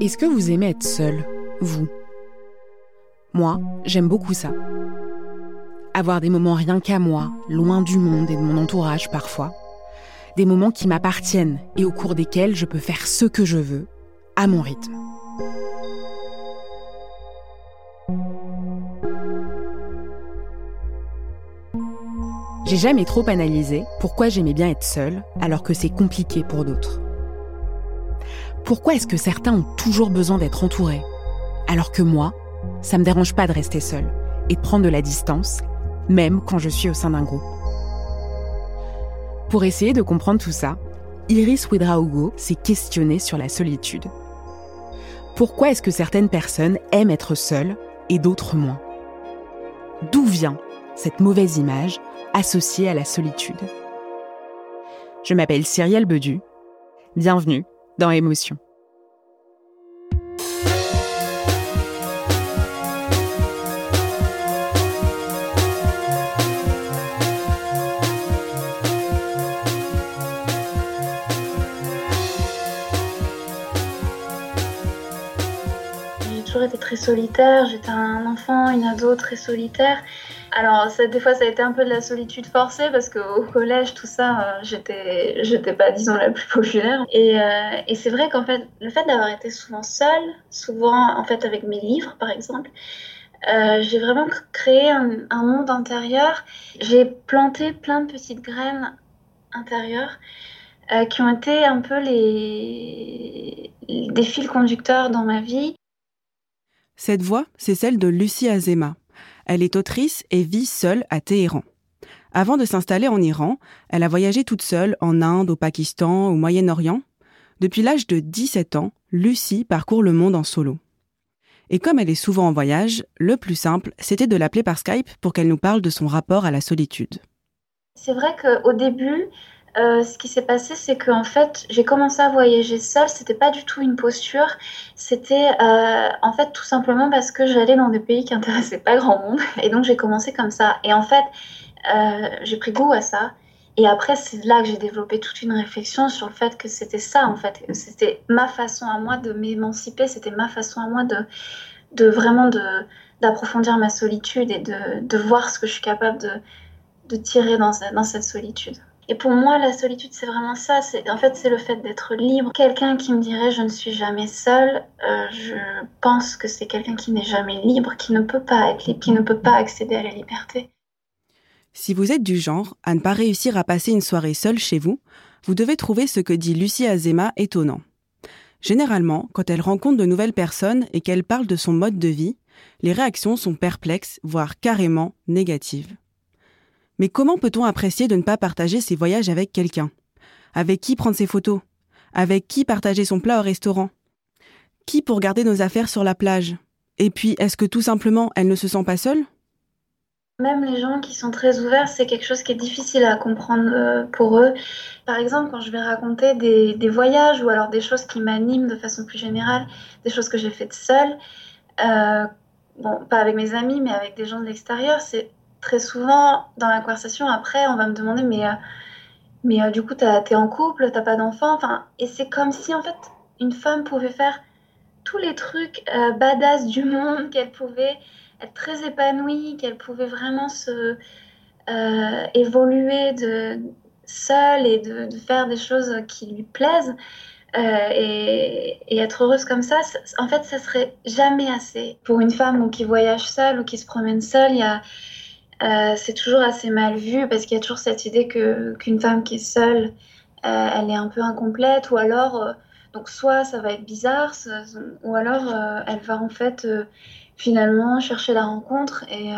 Est-ce que vous aimez être seul, vous? Moi, j'aime beaucoup ça. Avoir des moments rien qu'à moi, loin du monde et de mon entourage parfois. Des moments qui m'appartiennent et au cours desquels je peux faire ce que je veux, à mon rythme. J'ai jamais trop analysé pourquoi j'aimais bien être seule alors que c'est compliqué pour d'autres. Pourquoi est-ce que certains ont toujours besoin d'être entourés? Alors que moi, ça me dérange pas de rester seule et prendre de la distance, même quand je suis au sein d'un groupe. Pour essayer de comprendre tout ça, Iris Ouedraogo s'est questionnée sur la solitude. Pourquoi est-ce que certaines personnes aiment être seules et d'autres moins? D'où vient cette mauvaise image associée à la solitude? Je m'appelle Cyrielle Bedu. Bienvenue dans Émotion. Solitaire, j'étais un enfant, une ado très solitaire. Alors, ça, des fois, ça a été un peu de la solitude forcée parce qu'au collège, tout ça, euh, j'étais, j'étais pas, disons, la plus populaire. Et, euh, et c'est vrai qu'en fait, le fait d'avoir été souvent seule, souvent, en fait, avec mes livres, par exemple, euh, j'ai vraiment créé un, un, monde intérieur. J'ai planté plein de petites graines intérieures qui ont été un peu les, des fils conducteurs dans ma vie. Cette voix, c'est celle de Lucie Azema. Elle est autrice et vit seule à Téhéran. Avant de s'installer en Iran, elle a voyagé toute seule en Inde, au Pakistan, au Moyen-Orient. Depuis l'âge de 17 ans, Lucie parcourt le monde en solo. Et comme elle est souvent en voyage, le plus simple, c'était de l'appeler par Skype pour qu'elle nous parle de son rapport à la solitude. C'est vrai qu'au début, euh, ce qui s'est passé, c'est qu'en fait, j'ai commencé à voyager seule. C'était pas du tout une posture. C'était euh, en fait tout simplement parce que j'allais dans des pays qui intéressaient pas grand monde. Et donc j'ai commencé comme ça. Et en fait, euh, j'ai pris goût à ça. Et après, c'est là que j'ai développé toute une réflexion sur le fait que c'était ça, en fait. C'était ma façon à moi de m'émanciper. C'était ma façon à moi de, vraiment d'approfondir ma solitude et de, voir ce que je suis capable de, tirer dans cette solitude. Et pour moi, la solitude, c'est vraiment ça. C'est en fait, c'est le fait d'être libre. Quelqu'un qui me dirait je ne suis jamais seule, euh, je pense que c'est quelqu'un qui n'est jamais libre, qui ne peut pas être libre, qui ne peut pas accéder à la liberté. Si vous êtes du genre à ne pas réussir à passer une soirée seule chez vous, vous devez trouver ce que dit Lucie Azema étonnant. Généralement, quand elle rencontre de nouvelles personnes et qu'elle parle de son mode de vie, les réactions sont perplexes, voire carrément négatives. Mais comment peut-on apprécier de ne pas partager ses voyages avec quelqu'un? Avec qui prendre ses photos? Avec qui partager son plat au restaurant? Qui pour garder nos affaires sur la plage? Et puis, est-ce que tout simplement, elle ne se sent pas seule? Même les gens qui sont très ouverts, c'est quelque chose qui est difficile à comprendre pour eux. Par exemple, quand je vais raconter des, des voyages ou alors des choses qui m'animent de façon plus générale, des choses que j'ai faites seule, euh, bon, pas avec mes amis, mais avec des gens de l'extérieur, c'est très souvent dans la conversation après, on va me demander mais euh, mais euh, du coup t'es en couple, t'as pas d'enfant, enfin et c'est comme si en fait une femme pouvait faire tous les trucs euh, badass du monde, qu'elle pouvait être très épanouie, qu'elle pouvait vraiment se évoluer de seule et de, faire des choses qui lui plaisent. Et, être heureuse comme ça, en fait, ça serait jamais assez. Pour une femme qui voyage seule ou qui se promène seule, il euh, c'est toujours assez mal vu parce qu'il y a toujours cette idée que qu'une femme qui est seule, euh, elle est un peu incomplète ou alors, donc soit ça va être bizarre, ou alors elle va en fait finalement chercher la rencontre et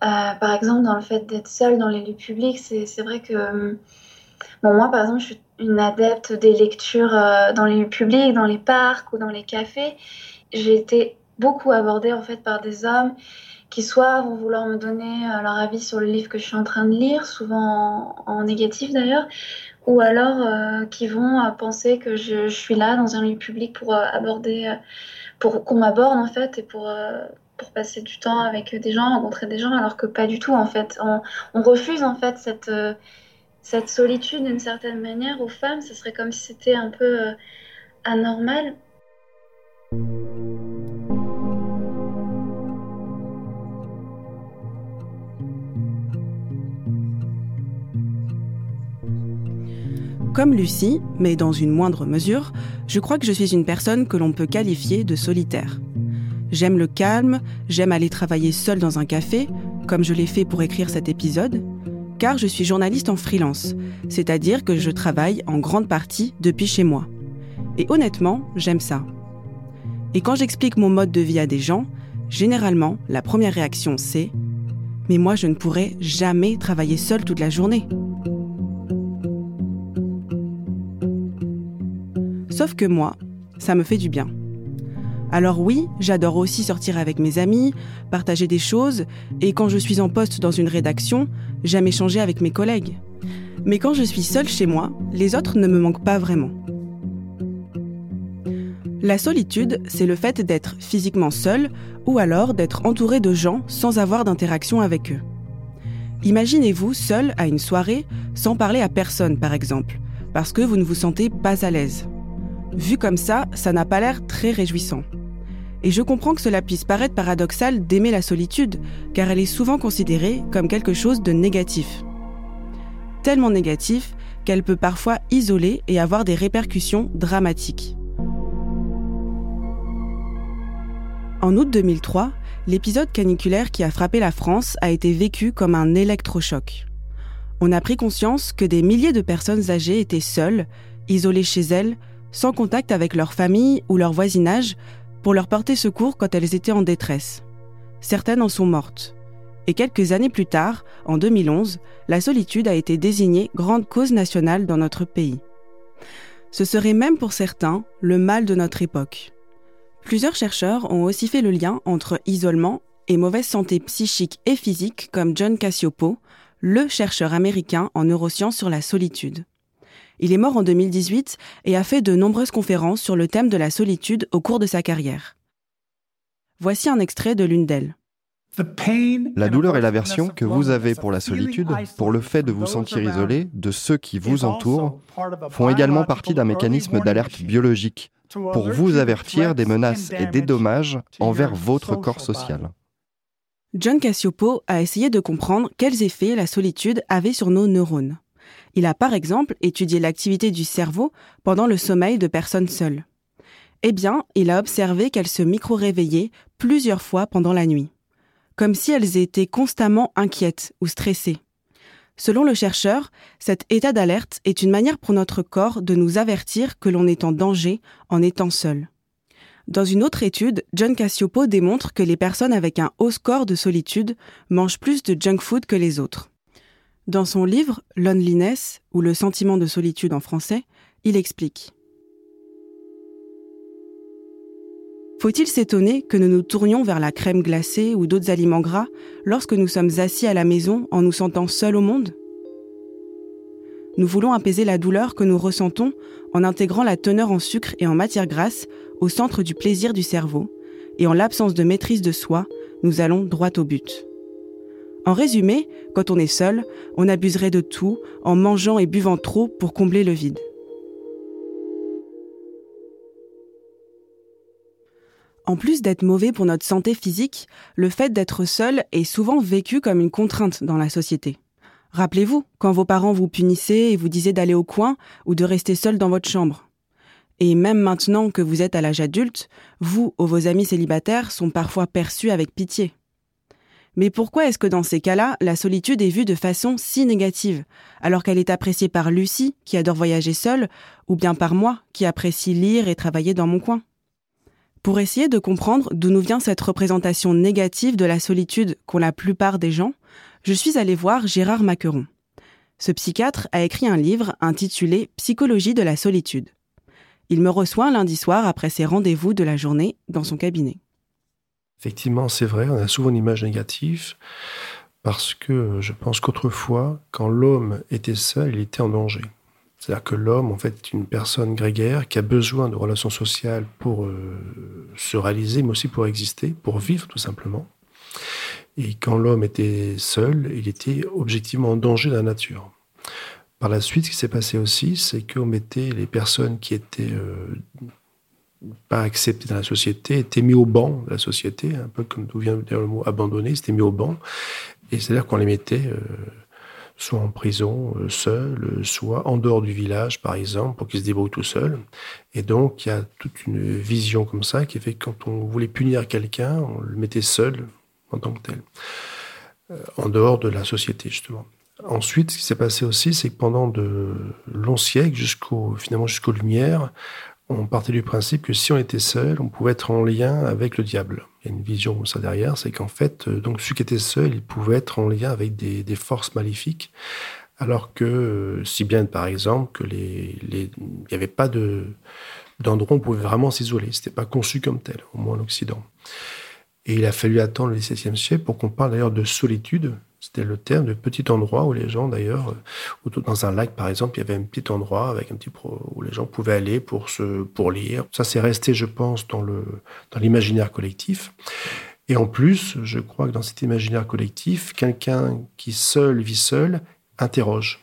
par exemple dans le fait d'être seule dans les lieux publics, c'est vrai que bon moi par exemple je suis une adepte des lectures euh, dans les lieux publics, dans les parcs ou dans les cafés. J'ai été beaucoup abordée en fait par des hommes qui soit vont vouloir me donner euh, leur avis sur le livre que je suis en train de lire, souvent en, négatif d'ailleurs, ou alors euh, qui vont penser que je, suis là dans un lieu public pour aborder, pour qu'on m'aborde en fait et pour pour passer du temps avec des gens, rencontrer des gens, alors que pas du tout en fait. On, refuse en fait cette cette solitude d'une certaine manière aux femmes, ce serait comme si c'était un peu euh, anormal. Comme Lucie, mais dans une moindre mesure, je crois que je suis une personne que l'on peut qualifier de solitaire. J'aime le calme, j'aime aller travailler seule dans un café, comme je l'ai fait pour écrire cet épisode, car je suis journaliste en freelance, c'est-à-dire que je travaille en grande partie depuis chez moi. Et honnêtement, j'aime ça. Et quand j'explique mon mode de vie à des gens, généralement, la première réaction c'est ⁇ Mais moi, je ne pourrais jamais travailler seul toute la journée ⁇ Sauf que moi, ça me fait du bien. Alors oui, j'adore aussi sortir avec mes amis, partager des choses, et quand je suis en poste dans une rédaction, j'aime échanger avec mes collègues. Mais quand je suis seule chez moi, les autres ne me manquent pas vraiment. La solitude, c'est le fait d'être physiquement seul ou alors d'être entouré de gens sans avoir d'interaction avec eux. Imaginez-vous seul à une soirée sans parler à personne par exemple, parce que vous ne vous sentez pas à l'aise. Vu comme ça, ça n'a pas l'air très réjouissant. Et je comprends que cela puisse paraître paradoxal d'aimer la solitude, car elle est souvent considérée comme quelque chose de négatif. Tellement négatif qu'elle peut parfois isoler et avoir des répercussions dramatiques. En août 2003, l'épisode caniculaire qui a frappé la France a été vécu comme un électrochoc. On a pris conscience que des milliers de personnes âgées étaient seules, isolées chez elles, sans contact avec leur famille ou leur voisinage, pour leur porter secours quand elles étaient en détresse. Certaines en sont mortes. Et quelques années plus tard, en 2011, la solitude a été désignée grande cause nationale dans notre pays. Ce serait même pour certains le mal de notre époque. Plusieurs chercheurs ont aussi fait le lien entre isolement et mauvaise santé psychique et physique comme John Cassiopo, le chercheur américain en neurosciences sur la solitude. Il est mort en 2018 et a fait de nombreuses conférences sur le thème de la solitude au cours de sa carrière. Voici un extrait de l'une d'elles. La douleur et l'aversion que vous avez pour la solitude, pour le fait de vous sentir isolé de ceux qui vous entourent, font également partie d'un mécanisme d'alerte biologique pour vous avertir des menaces et des dommages envers votre corps social. John Cassiopo a essayé de comprendre quels effets la solitude avait sur nos neurones. Il a par exemple étudié l'activité du cerveau pendant le sommeil de personnes seules. Eh bien, il a observé qu'elles se micro-réveillaient plusieurs fois pendant la nuit, comme si elles étaient constamment inquiètes ou stressées. Selon le chercheur, cet état d'alerte est une manière pour notre corps de nous avertir que l'on est en danger en étant seul. Dans une autre étude, John Cassiopo démontre que les personnes avec un haut score de solitude mangent plus de junk food que les autres. Dans son livre Loneliness, ou le sentiment de solitude en français, il explique Faut-il s'étonner que nous nous tournions vers la crème glacée ou d'autres aliments gras lorsque nous sommes assis à la maison en nous sentant seuls au monde? Nous voulons apaiser la douleur que nous ressentons en intégrant la teneur en sucre et en matière grasse au centre du plaisir du cerveau, et en l'absence de maîtrise de soi, nous allons droit au but. En résumé, quand on est seul, on abuserait de tout en mangeant et buvant trop pour combler le vide. En plus d'être mauvais pour notre santé physique, le fait d'être seul est souvent vécu comme une contrainte dans la société. Rappelez-vous, quand vos parents vous punissaient et vous disaient d'aller au coin ou de rester seul dans votre chambre. Et même maintenant que vous êtes à l'âge adulte, vous ou vos amis célibataires sont parfois perçus avec pitié. Mais pourquoi est-ce que dans ces cas-là, la solitude est vue de façon si négative, alors qu'elle est appréciée par Lucie, qui adore voyager seule, ou bien par moi, qui apprécie lire et travailler dans mon coin? Pour essayer de comprendre d'où nous vient cette représentation négative de la solitude qu'ont la plupart des gens, je suis allée voir Gérard Macqueron. Ce psychiatre a écrit un livre intitulé Psychologie de la solitude. Il me reçoit lundi soir après ses rendez-vous de la journée dans son cabinet. Effectivement, c'est vrai, on a souvent une image négative parce que je pense qu'autrefois, quand l'homme était seul, il était en danger. C'est-à-dire que l'homme, en fait, est une personne grégaire qui a besoin de relations sociales pour euh, se réaliser, mais aussi pour exister, pour vivre tout simplement. Et quand l'homme était seul, il était objectivement en danger de la nature. Par la suite, ce qui s'est passé aussi, c'est qu'on mettait les personnes qui étaient euh, pas accepté dans la société, était mis au banc de la société, un peu comme d'où vient le mot abandonné, c'était mis au banc. Et c'est-à-dire qu'on les mettait euh, soit en prison, euh, seuls, soit en dehors du village, par exemple, pour qu'ils se débrouillent tout seuls. Et donc, il y a toute une vision comme ça qui fait que quand on voulait punir quelqu'un, on le mettait seul en tant que tel, euh, en dehors de la société, justement. Ensuite, ce qui s'est passé aussi, c'est que pendant de longs siècles, jusqu'au finalement jusqu'aux Lumières, on partait du principe que si on était seul, on pouvait être en lien avec le diable. Il y a une vision comme ça derrière, c'est qu'en fait, euh, donc celui qui était seul, il pouvait être en lien avec des, forces maléfiques, alors que, euh, si bien par exemple, que les, il n'y avait pas de d'endroit où on pouvait vraiment s'isoler. C'était pas conçu comme tel, au moins en Occident. Et il a fallu attendre le XVIIe siècle pour qu'on parle d'ailleurs de solitude, c'était le terme de petit endroit où les gens, d'ailleurs, euh, dans un lac, par exemple, il y avait un petit endroit avec un petit où les gens pouvaient aller pour se, pour lire. Ça, c'est resté, je pense, dans le, dans l'imaginaire collectif. Et en plus, je crois que dans cet imaginaire collectif, quelqu'un qui seul vit seul interroge.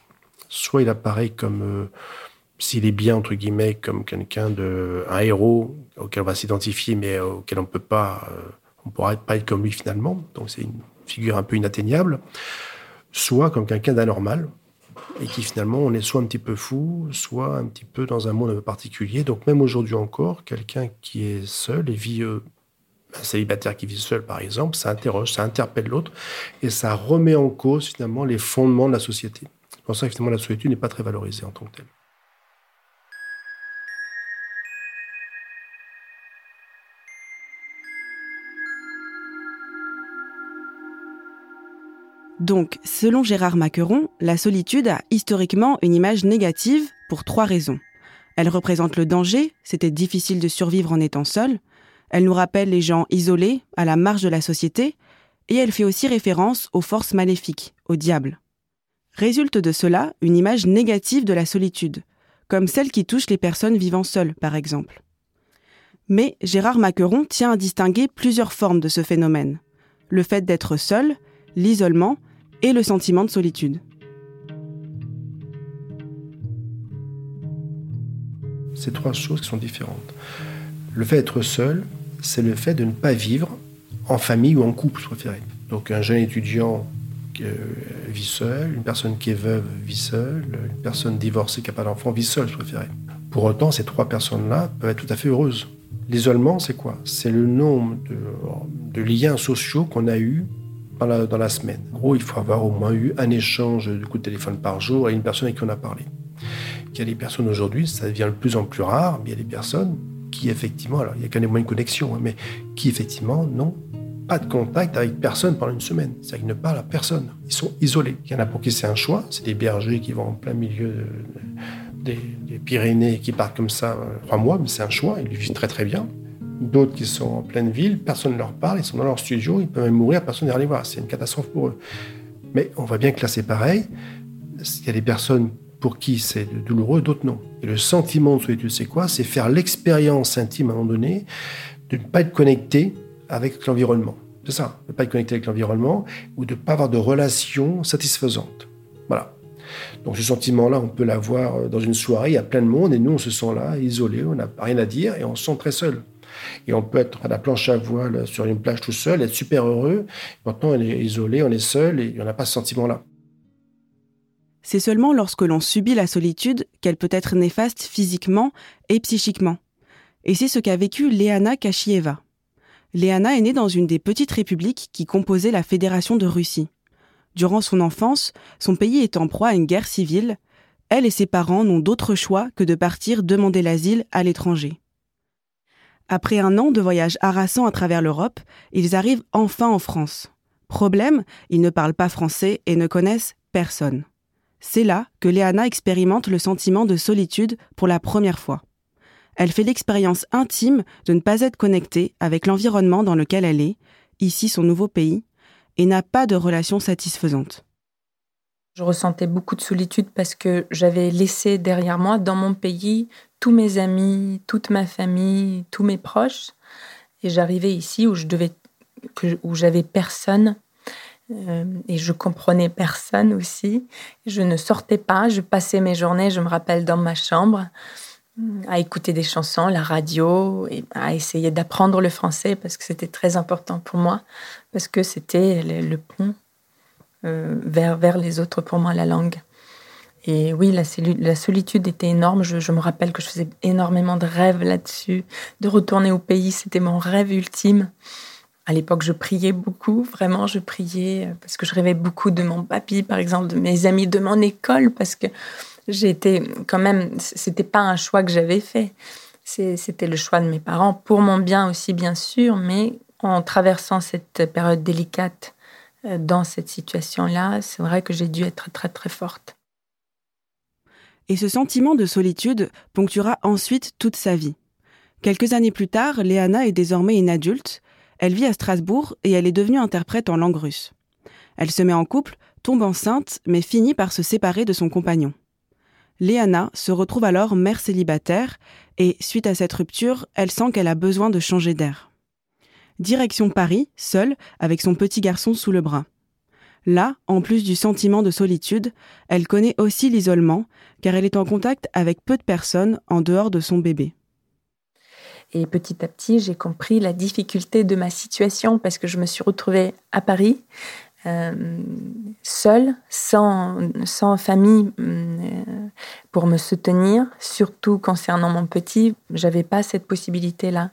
Soit il apparaît comme, euh, s'il est bien, entre guillemets, comme quelqu'un de, un héros auquel on va s'identifier, mais auquel on peut pas, euh, on pourra pas être comme lui finalement. Donc c'est une figure un peu inatteignable, soit comme quelqu'un d'anormal, et qui finalement, on est soit un petit peu fou, soit un petit peu dans un monde un peu particulier. Donc même aujourd'hui encore, quelqu'un qui est seul et vit, euh, un célibataire qui vit seul par exemple, ça interroge, ça interpelle l'autre, et ça remet en cause finalement les fondements de la société. C'est pour ça que finalement la solitude n'est pas très valorisée en tant que telle. Donc, selon Gérard Macqueron, la solitude a historiquement une image négative pour trois raisons. Elle représente le danger, c'était difficile de survivre en étant seul. Elle nous rappelle les gens isolés, à la marge de la société, et elle fait aussi référence aux forces maléfiques, au diable. Résulte de cela une image négative de la solitude, comme celle qui touche les personnes vivant seules, par exemple. Mais Gérard Macqueron tient à distinguer plusieurs formes de ce phénomène. Le fait d'être seul, l'isolement et le sentiment de solitude. C'est trois choses sont différentes. Le fait d'être seul, c'est le fait de ne pas vivre en famille ou en couple, je. Donc un jeune étudiant euh, vit seul, une personne qui est veuve vit seule, une personne divorcée qui n'a pas d'enfant vit seule, je. Pour autant, ces trois personnes-là peuvent être tout à fait heureuses. L'isolement, c'est quoi? C'est le nombre de, de liens sociaux qu'on a eus dans la, semaine. En gros, il faut avoir au moins eu un échange de coups de téléphone par jour à une personne avec qui on a parlé. Il y a des personnes aujourd'hui, ça devient de plus en plus rare, mais il y a des personnes qui effectivement, alors il y a quand même moins de connexion, hein, mais qui effectivement n'ont pas de contact avec personne pendant une semaine. C'est-à-dire qu'ils ne parlent à personne. Ils sont isolés. Il y en a pour qui c'est un choix. C'est des bergers qui vont en plein milieu des, Pyrénées et qui partent comme ça euh, trois mois, mais c'est un choix. Ils vivent très très bien d'autres qui sont en pleine ville, personne ne leur parle, ils sont dans leur studio, ils peuvent même mourir, personne n'est les voir. C'est une catastrophe pour eux. Mais on voit bien que là, c'est pareil. Il y a des personnes pour qui c'est douloureux, d'autres non. Et le sentiment de solitude, c'est quoi? C'est faire l'expérience intime à un moment donné de ne pas être connecté avec l'environnement. C'est ça, de ne pas être connecté avec l'environnement ou de ne pas avoir de relation satisfaisante. Voilà. Donc ce sentiment-là, on peut l'avoir dans une soirée, il y a plein de monde et nous, on se sent là, isolé, on n'a rien à dire et on se sent très seul. Et on peut être à la planche à voile sur une plage tout seul, être super heureux. Maintenant, on est isolé, on est seul et on n'a pas ce sentiment-là. c'est seulement lorsque l'on subit la solitude qu'elle peut être néfaste physiquement et psychiquement. Et c'est ce qu'a vécu Léana Kachieva. Léana est née dans une des petites républiques qui composaient la Fédération de Russie. Durant son enfance, son pays est en proie à une guerre civile, elle et ses parents n'ont d'autre choix que de partir demander l'asile à l'étranger. Après un an de voyage harassant à travers l'Europe, ils arrivent enfin en France. Problème, ils ne parlent pas français et ne connaissent personne. C'est là que Léana expérimente le sentiment de solitude pour la première fois. Elle fait l'expérience intime de ne pas être connectée avec l'environnement dans lequel elle est, ici son nouveau pays, et n'a pas de relation satisfaisante. Je ressentais beaucoup de solitude parce que j'avais laissé derrière moi, dans mon pays, tous mes amis, toute ma famille, tous mes proches. Et j'arrivais ici où je devais, où j'avais personne euh, et je comprenais personne aussi. Je ne sortais pas, je passais mes journées, je me rappelle, dans ma chambre à écouter des chansons, la radio, et à essayer d'apprendre le français parce que c'était très important pour moi, parce que c'était le, pont euh, vers, vers les autres pour moi, la langue. Et oui, la, solitude était énorme. Je, me rappelle que je faisais énormément de rêves là-dessus. De retourner au pays, c'était mon rêve ultime. À l'époque, je priais beaucoup, vraiment, je priais euh, parce que je rêvais beaucoup de mon papy, par exemple, de mes amis, de mon école, parce que j'étais quand même, c'était pas un choix que j'avais fait. C'était le choix de mes parents, pour mon bien aussi, bien sûr, mais en traversant cette période délicate euh, dans cette situation-là, c'est vrai que j'ai dû être très, très forte. Et ce sentiment de solitude ponctuera ensuite toute sa vie. Quelques années plus tard, Léana est désormais une adulte, elle vit à Strasbourg et elle est devenue interprète en langue russe. Elle se met en couple, tombe enceinte, mais finit par se séparer de son compagnon. Léana se retrouve alors mère célibataire et, suite à cette rupture, elle sent qu'elle a besoin de changer d'air. Direction Paris, seule, avec son petit garçon sous le bras. Là, en plus du sentiment de solitude, elle connaît aussi l'isolement, car elle est en contact avec peu de personnes en dehors de son bébé. Et petit à petit, j'ai compris la difficulté de ma situation parce que je me suis retrouvée à Paris, seule, sans, sans famille euh, pour me soutenir, surtout concernant mon petit. J'avais pas cette possibilité-là.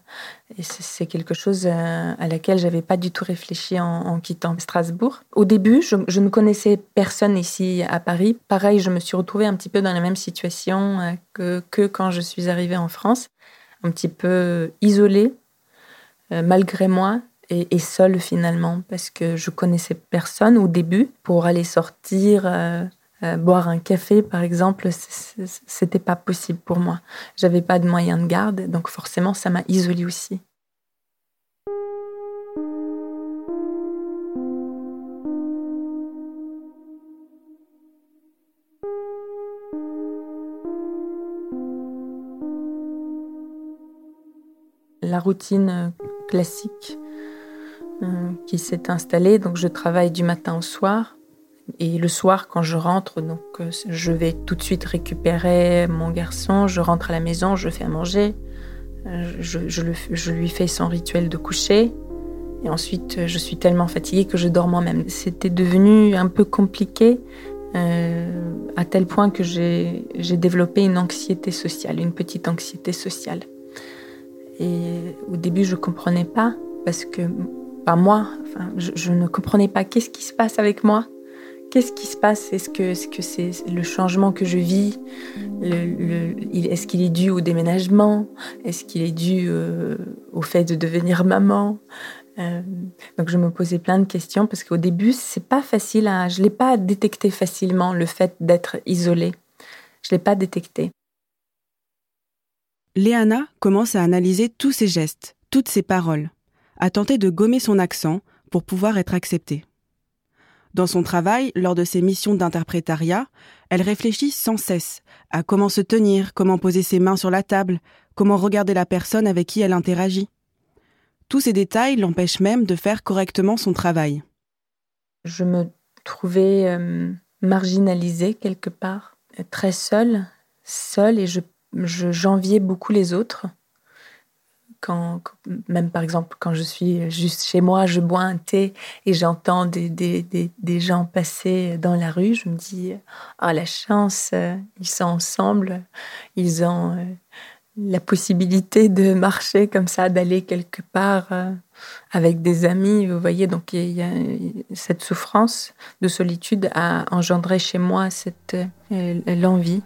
Et c'est quelque chose euh, à laquelle j'avais pas du tout réfléchi en, quittant Strasbourg. Au début, je, je, ne connaissais personne ici à Paris. Pareil, je me suis retrouvée un petit peu dans la même situation que, que quand je suis arrivée en France un petit peu isolée, euh, malgré moi, et, seule finalement, parce que je connaissais personne au début. Pour aller sortir, euh, euh, boire un café, par exemple, c'était pas possible pour moi. J'avais pas de moyens de garde, donc forcément, ça m'a isolée aussi. la routine euh, classique qui s'est installée. Donc je travaille du matin au soir. Et le soir, quand je rentre, donc euh, je vais tout de suite récupérer mon garçon. Je rentre à la maison, je fais à manger. Je, lui fais son rituel de coucher. Et ensuite, je suis tellement fatiguée que je dors moi-même. C'était devenu un peu compliqué, à tel point que j'ai développé une anxiété sociale, une petite anxiété sociale. Et au début, je ne comprenais pas parce que, pas moi, enfin, je, ne comprenais pas. Qu'est-ce qui se passe avec moi? Qu'est-ce qui se passe? Est-ce que c'est -ce le changement que je vis? Est-ce qu'il est dû au déménagement? Est-ce qu'il est dû euh, au fait de devenir maman? Euh, donc je me posais plein de questions parce qu'au début c'est pas facile, à, je l'ai pas détecté facilement le fait d'être isolée. Je l'ai pas détecté. Léana commence à analyser tous ses gestes, toutes ses paroles, à tenter de gommer son accent pour pouvoir être acceptée. Dans son travail, lors de ses missions d'interprétariat, elle réfléchit sans cesse à comment se tenir, comment poser ses mains sur la table, comment regarder la personne avec qui elle interagit. Tous ces détails l'empêchent même de faire correctement son travail. Je me trouvais euh, marginalisée quelque part, très seule, seule, et je j'enviais beaucoup les autres quand, même par exemple, quand je suis juste chez moi, je bois un thé et j'entends des, des, des, gens passer dans la rue, je me dis, ah, la chance, euh, ils sont ensemble, ils ont euh, la possibilité de marcher comme ça, d'aller quelque part euh, avec des amis, vous voyez, donc il y a, cette souffrance de solitude a engendré chez moi cette l'envie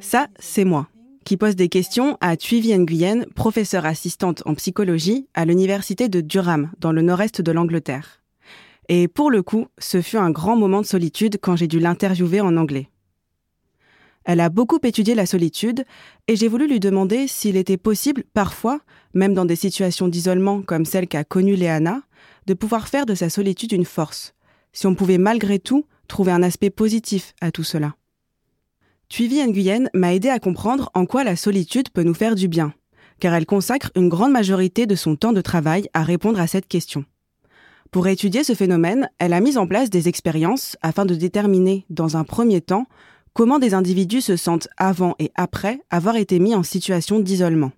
ça, c'est moi, qui pose des questions à Thuy Nguyen, professeure assistante en psychologie à l'université de Durham, dans le nord-est de l'Angleterre. Et pour le coup, ce fut un grand moment de solitude quand j'ai dû l'interviewer en anglais. Elle a beaucoup étudié la solitude et j'ai voulu lui demander s'il était possible, parfois, même dans des situations d'isolement comme celle qu'a connue Léana, de pouvoir faire de sa solitude une force, si on pouvait malgré tout trouver un aspect positif à tout cela. Tuivi Nguyen m'a aidé à comprendre en quoi la solitude peut nous faire du bien, car elle consacre une grande majorité de son temps de travail à répondre à cette question. Pour étudier ce phénomène, elle a mis en place des expériences afin de déterminer, dans un premier temps, comment des individus se sentent avant et après avoir été mis en situation d'isolement.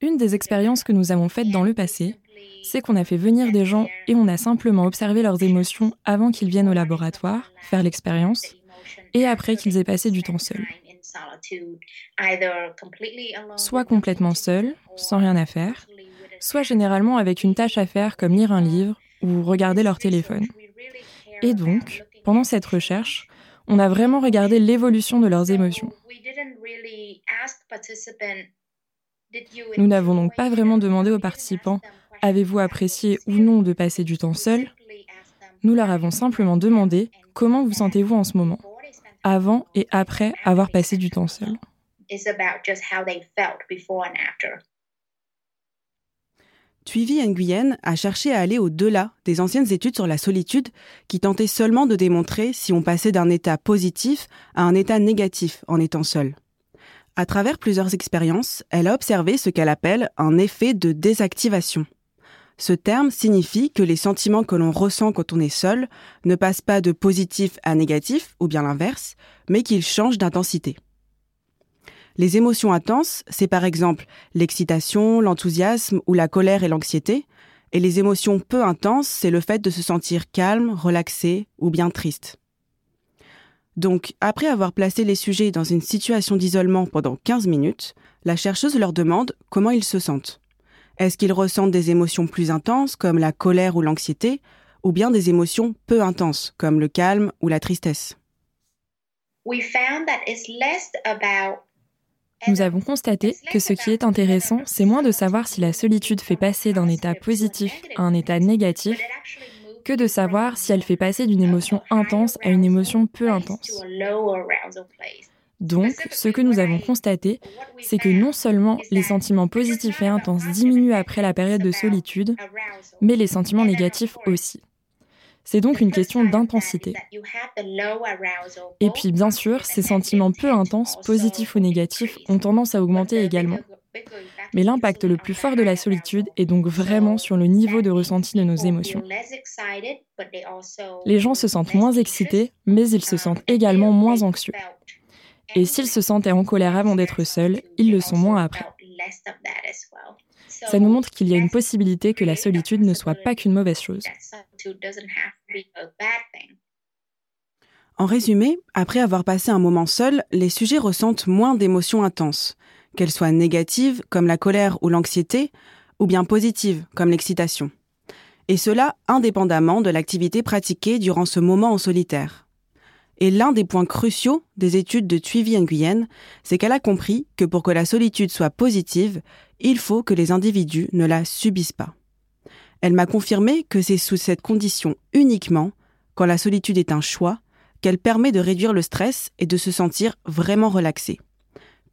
Une des expériences que nous avons faites dans le passé, c'est qu'on a fait venir des gens et on a simplement observé leurs émotions avant qu'ils viennent au laboratoire, faire l'expérience, et après qu'ils aient passé du temps seuls. Soit complètement seuls, sans rien à faire, soit généralement avec une tâche à faire comme lire un livre ou regarder leur téléphone. Et donc, pendant cette recherche, on a vraiment regardé l'évolution de leurs émotions. Nous n'avons donc pas vraiment demandé aux participants avez-vous apprécié ou non de passer du temps seul Nous leur avons simplement demandé comment vous sentez-vous en ce moment, avant et après avoir passé du temps seul. Tuivi Nguyen a cherché à aller au-delà des anciennes études sur la solitude qui tentaient seulement de démontrer si on passait d'un état positif à un état négatif en étant seul. À travers plusieurs expériences, elle a observé ce qu'elle appelle un effet de désactivation. Ce terme signifie que les sentiments que l'on ressent quand on est seul ne passent pas de positif à négatif, ou bien l'inverse, mais qu'ils changent d'intensité. Les émotions intenses, c'est par exemple l'excitation, l'enthousiasme ou la colère et l'anxiété, et les émotions peu intenses, c'est le fait de se sentir calme, relaxé ou bien triste. Donc, après avoir placé les sujets dans une situation d'isolement pendant 15 minutes, la chercheuse leur demande comment ils se sentent. Est-ce qu'ils ressentent des émotions plus intenses, comme la colère ou l'anxiété, ou bien des émotions peu intenses, comme le calme ou la tristesse? Nous avons constaté que ce qui est intéressant, c'est moins de savoir si la solitude fait passer d'un état positif à un état négatif, que de savoir si elle fait passer d'une émotion intense à une émotion peu intense. Donc, ce que nous avons constaté, c'est que non seulement les sentiments positifs et intenses diminuent après la période de solitude, mais les sentiments négatifs aussi. C'est donc une question d'intensité. Et puis, bien sûr, ces sentiments peu intenses, positifs ou négatifs, ont tendance à augmenter également. Mais l'impact le plus fort de la solitude est donc vraiment sur le niveau de ressenti de nos émotions. Les gens se sentent moins excités, mais ils se sentent également moins anxieux. Et s'ils se sentaient en colère avant d'être seuls, ils le sont moins après. Ça nous montre qu'il y a une possibilité que la solitude ne soit pas qu'une mauvaise chose. En résumé, après avoir passé un moment seul, les sujets ressentent moins d'émotions intenses qu'elles soient négatives, comme la colère ou l'anxiété, ou bien positives, comme l'excitation. Et cela indépendamment de l'activité pratiquée durant ce moment en solitaire. Et l'un des points cruciaux des études de Thuy Nguyen, c'est qu'elle a compris que pour que la solitude soit positive, il faut que les individus ne la subissent pas. Elle m'a confirmé que c'est sous cette condition uniquement, quand la solitude est un choix, qu'elle permet de réduire le stress et de se sentir vraiment relaxé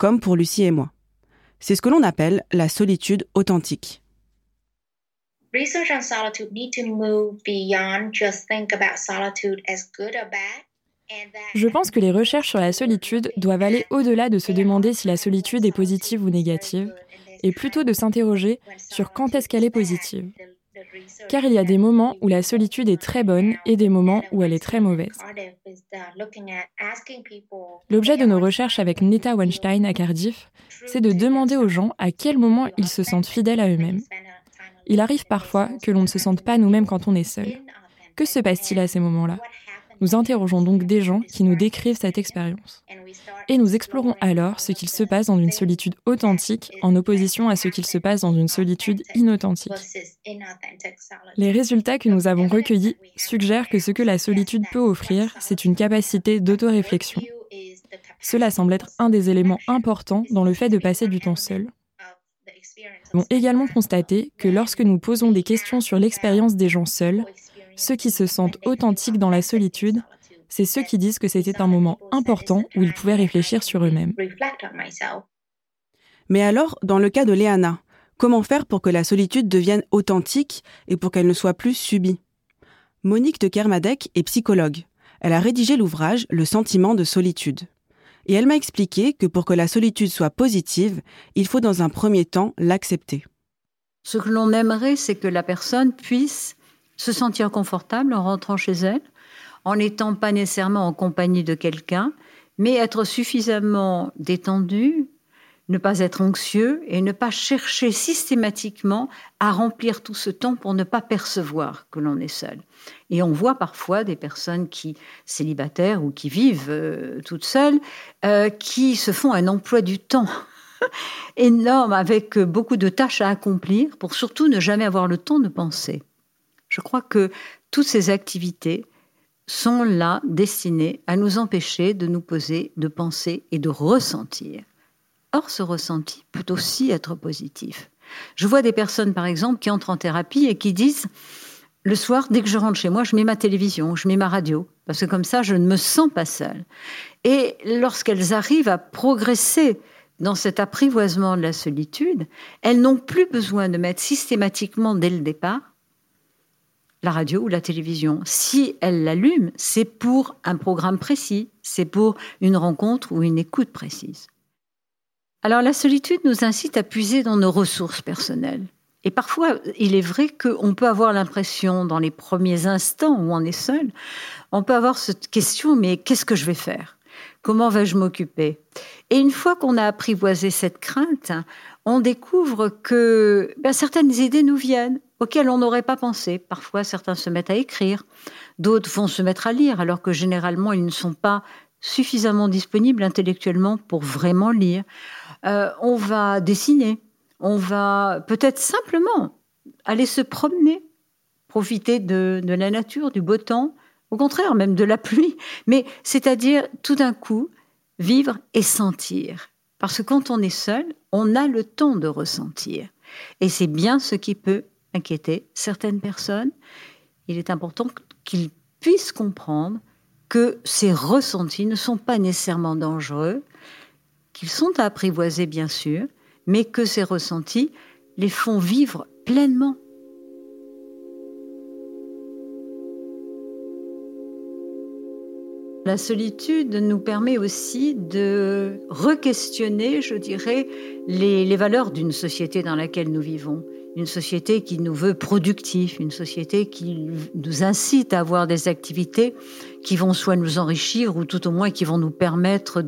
comme pour Lucie et moi. C'est ce que l'on appelle la solitude authentique. Je pense que les recherches sur la solitude doivent aller au-delà de se demander si la solitude est positive ou négative, et plutôt de s'interroger sur quand est-ce qu'elle est positive. Car il y a des moments où la solitude est très bonne et des moments où elle est très mauvaise. L'objet de nos recherches avec Nita Weinstein à Cardiff, c'est de demander aux gens à quel moment ils se sentent fidèles à eux-mêmes. Il arrive parfois que l'on ne se sente pas nous-mêmes quand on est seul. Que se passe-t-il à ces moments-là? Nous interrogeons donc des gens qui nous décrivent cette expérience. Et nous explorons alors ce qu'il se passe dans une solitude authentique en opposition à ce qu'il se passe dans une solitude inauthentique. Les résultats que nous avons recueillis suggèrent que ce que la solitude peut offrir, c'est une capacité d'autoréflexion. Cela semble être un des éléments importants dans le fait de passer du temps seul. Nous avons également constaté que lorsque nous posons des questions sur l'expérience des gens seuls, ceux qui se sentent authentiques dans la solitude, c'est ceux qui disent que c'était un moment important où ils pouvaient réfléchir sur eux-mêmes. Mais alors, dans le cas de Léana, comment faire pour que la solitude devienne authentique et pour qu'elle ne soit plus subie? Monique de Kermadec est psychologue. Elle a rédigé l'ouvrage Le sentiment de solitude. Et elle m'a expliqué que pour que la solitude soit positive, il faut dans un premier temps l'accepter. Ce que l'on aimerait, c'est que la personne puisse se sentir confortable en rentrant chez elle, en n'étant pas nécessairement en compagnie de quelqu'un, mais être suffisamment détendu, ne pas être anxieux et ne pas chercher systématiquement à remplir tout ce temps pour ne pas percevoir que l'on est seul. Et on voit parfois des personnes qui célibataires ou qui vivent euh, toutes seules, euh, qui se font un emploi du temps énorme avec beaucoup de tâches à accomplir pour surtout ne jamais avoir le temps de penser. Je crois que toutes ces activités sont là destinées à nous empêcher de nous poser, de penser et de ressentir. Or, ce ressenti peut aussi être positif. Je vois des personnes, par exemple, qui entrent en thérapie et qui disent, le soir, dès que je rentre chez moi, je mets ma télévision, je mets ma radio, parce que comme ça, je ne me sens pas seule. Et lorsqu'elles arrivent à progresser dans cet apprivoisement de la solitude, elles n'ont plus besoin de mettre systématiquement dès le départ la radio ou la télévision. Si elle l'allume, c'est pour un programme précis, c'est pour une rencontre ou une écoute précise. Alors la solitude nous incite à puiser dans nos ressources personnelles. Et parfois, il est vrai qu'on peut avoir l'impression, dans les premiers instants où on est seul, on peut avoir cette question, mais qu'est-ce que je vais faire? Comment vais-je m'occuper? Et une fois qu'on a apprivoisé cette crainte, on découvre que ben, certaines idées nous viennent auxquelles on n'aurait pas pensé. Parfois, certains se mettent à écrire, d'autres vont se mettre à lire, alors que généralement, ils ne sont pas suffisamment disponibles intellectuellement pour vraiment lire. Euh, on va dessiner, on va peut-être simplement aller se promener, profiter de, de la nature, du beau temps, au contraire même de la pluie, mais c'est-à-dire tout d'un coup vivre et sentir. Parce que quand on est seul, on a le temps de ressentir. Et c'est bien ce qui peut inquiéter certaines personnes. Il est important qu'ils puissent comprendre que ces ressentis ne sont pas nécessairement dangereux, qu'ils sont à apprivoiser bien sûr, mais que ces ressentis les font vivre pleinement. La solitude nous permet aussi de re-questionner, je dirais, les, valeurs d'une société dans laquelle nous vivons. Une société qui nous veut productifs, une société qui nous incite à avoir des activités qui vont soit nous enrichir ou tout au moins qui vont nous permettre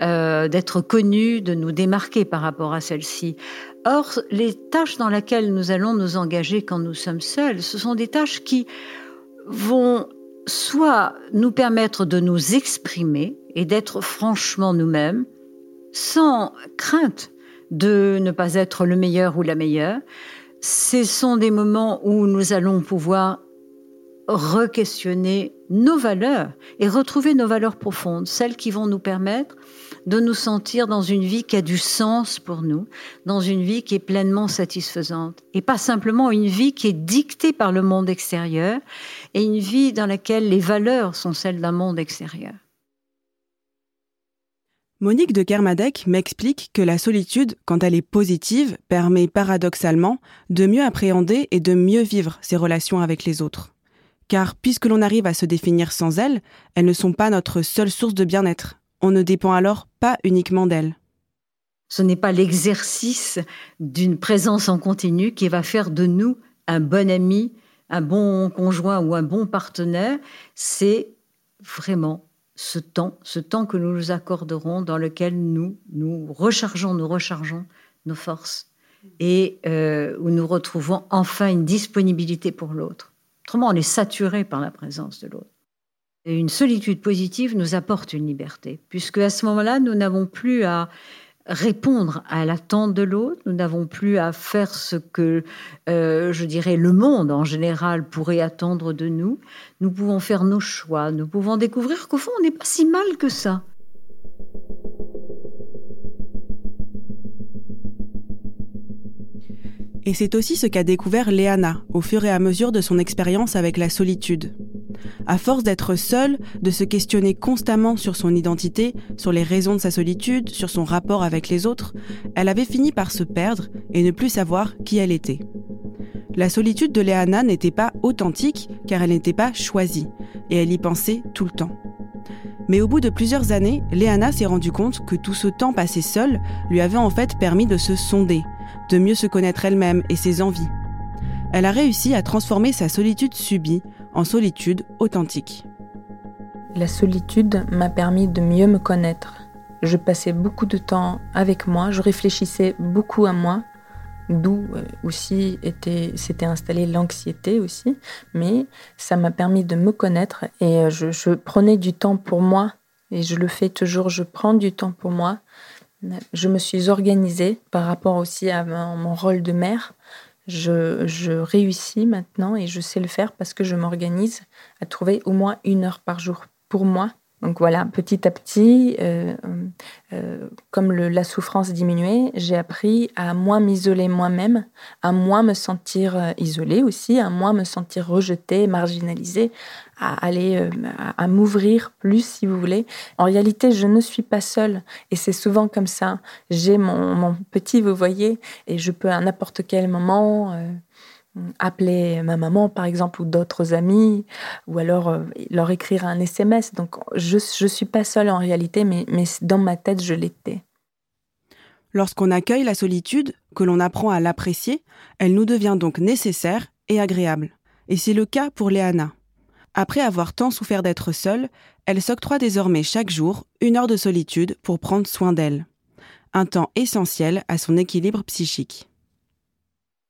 euh, d'être connus, de nous démarquer par rapport à celles-ci. Or, les tâches dans lesquelles nous allons nous engager quand nous sommes seuls, ce sont des tâches qui vont soit nous permettre de nous exprimer et d'être franchement nous-mêmes, sans crainte de ne pas être le meilleur ou la meilleure. Ce sont des moments où nous allons pouvoir re-questionner nos valeurs et retrouver nos valeurs profondes, celles qui vont nous permettre de nous sentir dans une vie qui a du sens pour nous, dans une vie qui est pleinement satisfaisante, et pas simplement une vie qui est dictée par le monde extérieur, et une vie dans laquelle les valeurs sont celles d'un monde extérieur. Monique de Kermadec m'explique que la solitude, quand elle est positive, permet paradoxalement de mieux appréhender et de mieux vivre ses relations avec les autres Car puisque l'on arrive à se définir sans elles, elles ne sont pas notre seule source de bien-être. On ne dépend alors pas uniquement d'elles. Ce n'est pas l'exercice d'une présence en continu qui va faire de nous un bon ami, un bon conjoint ou un bon partenaire. C'est vraiment ce temps, ce temps que nous nous accorderons dans lequel nous nous rechargeons, nous rechargeons nos forces et euh, où nous retrouvons enfin une disponibilité pour l'autre. Autrement, on est saturé par la présence de l'autre. Et une solitude positive nous apporte une liberté, puisque à ce moment-là, nous n'avons plus à répondre à l'attente de l'autre, nous n'avons plus à faire ce que, euh, je dirais, le monde en général pourrait attendre de nous. Nous pouvons faire nos choix, nous pouvons découvrir qu'au fond, on n'est pas si mal que ça. Et c'est aussi ce qu'a découvert Léana au fur et à mesure de son expérience avec la solitude. À force d'être seule, de se questionner constamment sur son identité, sur les raisons de sa solitude, sur son rapport avec les autres, elle avait fini par se perdre et ne plus savoir qui elle était. La solitude de Léana n'était pas authentique car elle n'était pas choisie, et elle y pensait tout le temps. Mais au bout de plusieurs années, Léana s'est rendue compte que tout ce temps passé seule lui avait en fait permis de se sonder, de mieux se connaître elle-même et ses envies. Elle a réussi à transformer sa solitude subie en solitude authentique. La solitude m'a permis de mieux me connaître. Je passais beaucoup de temps avec moi, je réfléchissais beaucoup à moi, d'où euh, aussi s'était installée l'anxiété aussi, mais ça m'a permis de me connaître et euh, je, je, prenais du temps pour moi et je le fais toujours, je prends du temps pour moi je me suis organisée par rapport aussi à mon rôle de mère. Je, réussis maintenant et je sais le faire parce que je m'organise à trouver au moins une heure par jour pour moi. Donc voilà, petit à petit, euh, euh, comme la souffrance diminuait, j'ai appris à moins m'isoler moi-même, à moins me sentir euh, isolée aussi, à moins me sentir rejetée, marginalisée, à aller euh, à, m'ouvrir plus si vous voulez. En réalité, je ne suis pas seule et c'est souvent comme ça. J'ai mon, petit, vous voyez, et je peux à n'importe quel moment euh, appeler ma maman par exemple ou d'autres amis ou alors euh, leur écrire un SMS. Donc je ne suis pas seule en réalité, mais, mais dans ma tête, je l'étais. Lorsqu'on accueille la solitude, que l'on apprend à l'apprécier, elle nous devient donc nécessaire et agréable. Et c'est le cas pour Léana. Après avoir tant souffert d'être seule, elle s'octroie désormais chaque jour une heure de solitude pour prendre soin d'elle. Un temps essentiel à son équilibre psychique.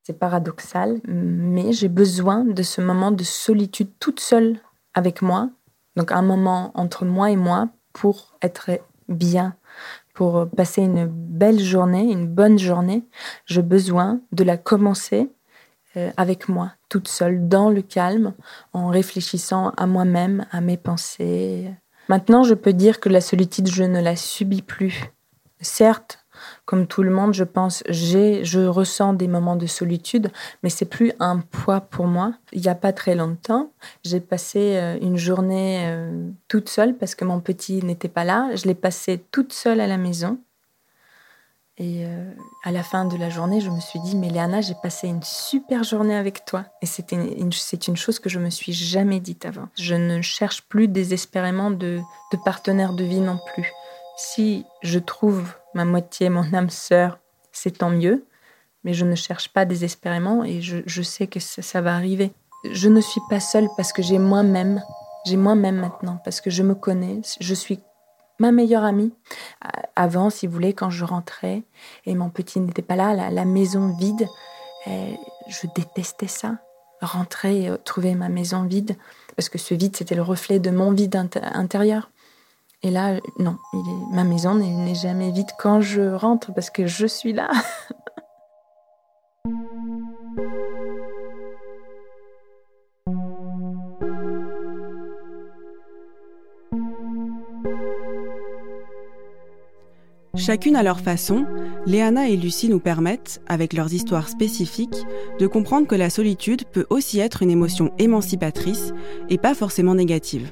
C'est paradoxal, mais j'ai besoin de ce moment de solitude toute seule avec moi. Donc un moment entre moi et moi pour être bien, pour passer une belle journée, une bonne journée. J'ai besoin de la commencer euh, avec moi, toute seule, dans le calme, en réfléchissant à moi-même, à mes pensées. Maintenant, je peux dire que la solitude, je ne la subis plus. Certes, comme tout le monde, je pense, j'ai, je ressens des moments de solitude, mais c'est plus un poids pour moi. Il n'y a pas très longtemps, j'ai passé euh, une journée euh, toute seule parce que mon petit n'était pas là. Je l'ai passé toute seule à la maison. Et euh, à la fin de la journée, je me suis dit, mais Léana, j'ai passé une super journée avec toi. Et c'est une, chose que je me suis jamais dite avant. Je ne cherche plus désespérément de, de partenaire de vie non plus. Si je trouve ma moitié, mon âme sœur, c'est tant mieux. Mais je ne cherche pas désespérément et je, je sais que ça, ça va arriver. Je ne suis pas seule parce que j'ai moi-même, j'ai moi-même maintenant, parce que je me connais, je suis ma meilleure amie. Avant, si vous voulez, quand je rentrais et mon petit n'était pas là, la, maison vide, je détestais ça. Rentrer, euh, trouver ma maison vide, parce que ce vide, c'était le reflet de mon vide intérieur. Et là, non, ma maison n'est jamais vide quand je rentre, parce que je suis là. Chacune à leur façon, Léana et Lucie nous permettent, avec leurs histoires spécifiques, de comprendre que la solitude peut aussi être une émotion émancipatrice et pas forcément négative.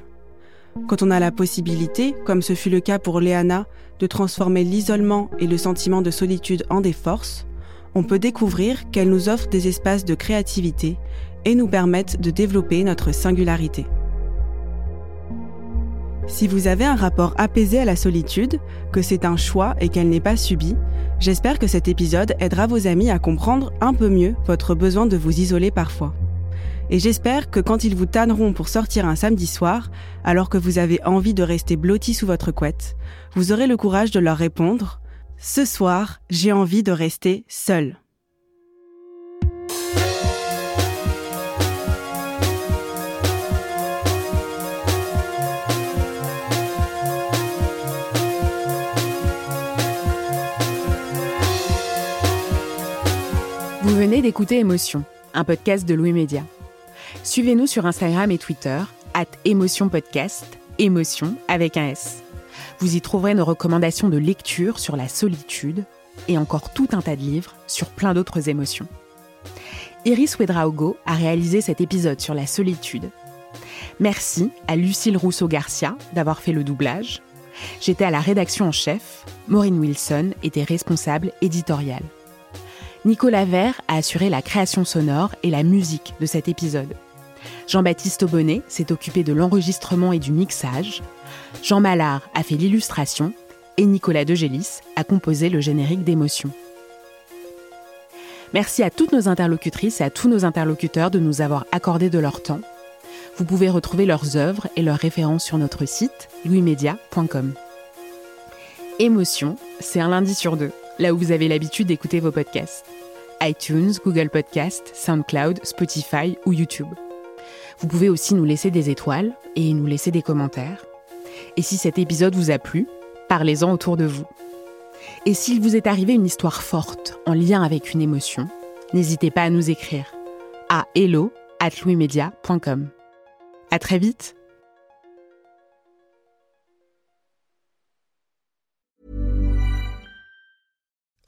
Quand on a la possibilité, comme ce fut le cas pour Léana, de transformer l'isolement et le sentiment de solitude en des forces, on peut découvrir qu'elle nous offre des espaces de créativité et nous permettent de développer notre singularité. Si vous avez un rapport apaisé à la solitude, que c'est un choix et qu'elle n'est pas subie, j'espère que cet épisode aidera vos amis à comprendre un peu mieux votre besoin de vous isoler parfois. Et j'espère que quand ils vous tanneront pour sortir un samedi soir, alors que vous avez envie de rester blotti sous votre couette, vous aurez le courage de leur répondre ⁇ Ce soir, j'ai envie de rester seul ⁇ venez d'écouter Émotion, un podcast de Louis Média. Suivez-nous sur Instagram et Twitter, at Émotion Podcast, émotion avec un S. Vous y trouverez nos recommandations de lecture sur la solitude et encore tout un tas de livres sur plein d'autres émotions. Iris Wedraogo a réalisé cet épisode sur la solitude. Merci à Lucille Rousseau-Garcia d'avoir fait le doublage. J'étais à la rédaction en chef. Maureen Wilson était responsable éditoriale. Nicolas Vert a assuré la création sonore et la musique de cet épisode. Jean-Baptiste Aubonnet s'est occupé de l'enregistrement et du mixage. Jean Mallard a fait l'illustration et Nicolas Degélis a composé le générique d'émotion. Merci à toutes nos interlocutrices et à tous nos interlocuteurs de nous avoir accordé de leur temps. Vous pouvez retrouver leurs œuvres et leurs références sur notre site louismedia.com. Émotion, c'est un lundi sur deux, là où vous avez l'habitude d'écouter vos podcasts. iTunes, Google Podcast, SoundCloud, Spotify ou YouTube. Vous pouvez aussi nous laisser des étoiles et nous laisser des commentaires. Et si cet épisode vous a plu, parlez-en autour de vous. Et s'il vous est arrivé une histoire forte en lien avec une émotion, n'hésitez pas à nous écrire à hello at louismedia.com. À très vite!